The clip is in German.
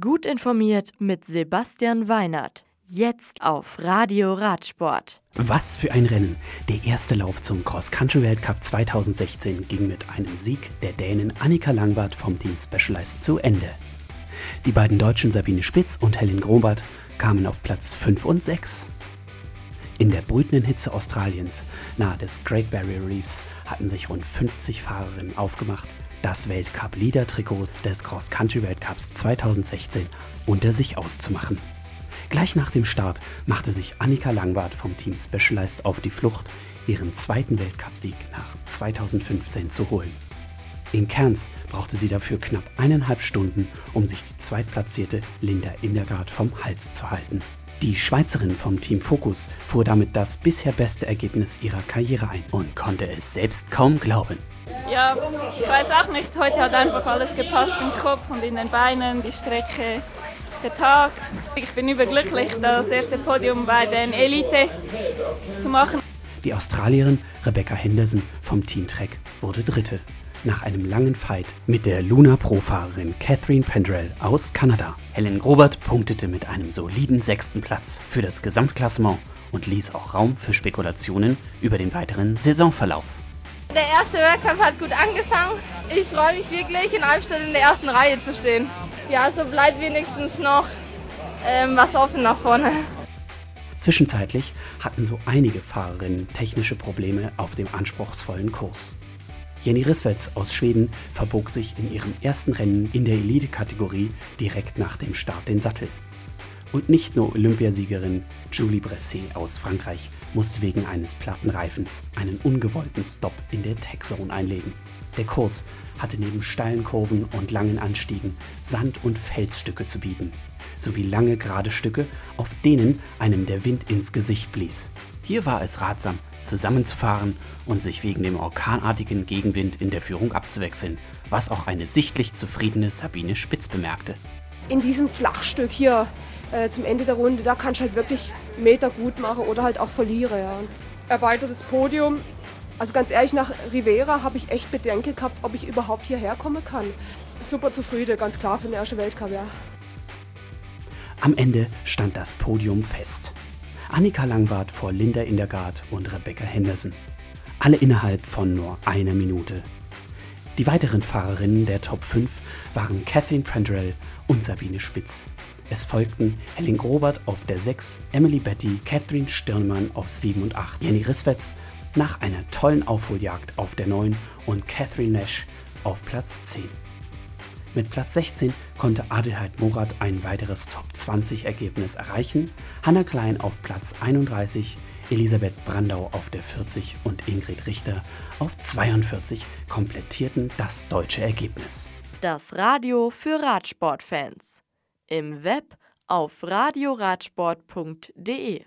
Gut informiert mit Sebastian Weinert. Jetzt auf Radio Radsport. Was für ein Rennen! Der erste Lauf zum Cross-Country-Weltcup 2016 ging mit einem Sieg der Dänen Annika Langwart vom Team Specialized zu Ende. Die beiden Deutschen Sabine Spitz und Helen Grobart kamen auf Platz 5 und 6. In der brütenden Hitze Australiens, nahe des Great Barrier Reefs, hatten sich rund 50 Fahrerinnen aufgemacht, das Weltcup-Leader-Trikot des Cross-Country-Weltcups 2016 unter sich auszumachen. Gleich nach dem Start machte sich Annika Langwart vom Team Specialized auf die Flucht, ihren zweiten Weltcupsieg nach 2015 zu holen. In Cairns brauchte sie dafür knapp eineinhalb Stunden, um sich die zweitplatzierte Linda Indergaard vom Hals zu halten. Die Schweizerin vom Team Focus fuhr damit das bisher beste Ergebnis ihrer Karriere ein und konnte es selbst kaum glauben. Ja, ich weiß auch nicht. Heute hat einfach alles gepasst im Kopf und in den Beinen, die Strecke, der Tag. Ich bin überglücklich, das erste Podium bei den Elite zu machen. Die Australierin Rebecca Henderson vom Team Trek wurde Dritte. Nach einem langen Fight mit der Luna Pro-Fahrerin Catherine Pendrell aus Kanada. Helen Grobert punktete mit einem soliden sechsten Platz für das Gesamtklassement und ließ auch Raum für Spekulationen über den weiteren Saisonverlauf. Der erste Wettkampf hat gut angefangen. Ich freue mich wirklich, in Albstadt in der ersten Reihe zu stehen. Ja, so bleibt wenigstens noch ähm, was offen nach vorne. Zwischenzeitlich hatten so einige Fahrerinnen technische Probleme auf dem anspruchsvollen Kurs. Jenny Risswitz aus Schweden verbog sich in ihrem ersten Rennen in der Elite-Kategorie direkt nach dem Start den Sattel. Und nicht nur Olympiasiegerin Julie Bresset aus Frankreich musste wegen eines platten Reifens einen ungewollten Stop in der Tech-Zone einlegen. Der Kurs hatte neben steilen Kurven und langen Anstiegen Sand- und Felsstücke zu bieten, sowie lange gerade Stücke, auf denen einem der Wind ins Gesicht blies. Hier war es ratsam, zusammenzufahren und sich wegen dem orkanartigen Gegenwind in der Führung abzuwechseln, was auch eine sichtlich zufriedene Sabine Spitz bemerkte. In diesem Flachstück hier äh, zum Ende der Runde, da kann ich halt wirklich Meter gut machen oder halt auch verliere. Ja. Und erweitertes Podium. Also ganz ehrlich, nach Rivera habe ich echt Bedenken gehabt, ob ich überhaupt hierher kommen kann. Super zufrieden, ganz klar für den ersten Weltcup, ja. Am Ende stand das Podium fest. Annika Langwart vor Linda Indergaard und Rebecca Henderson. Alle innerhalb von nur einer Minute. Die weiteren Fahrerinnen der Top 5 waren Kathleen Prendrell und Sabine Spitz. Es folgten Helen Grobert auf der 6, Emily Betty, Catherine Stirnmann auf 7 und 8, Jenny Risswetz nach einer tollen Aufholjagd auf der 9 und Catherine Nash auf Platz 10. Mit Platz 16 konnte Adelheid Morat ein weiteres Top 20 Ergebnis erreichen, Hanna Klein auf Platz 31, Elisabeth Brandau auf der 40 und Ingrid Richter auf 42 komplettierten das deutsche Ergebnis. Das Radio für Radsportfans im Web auf radioradsport.de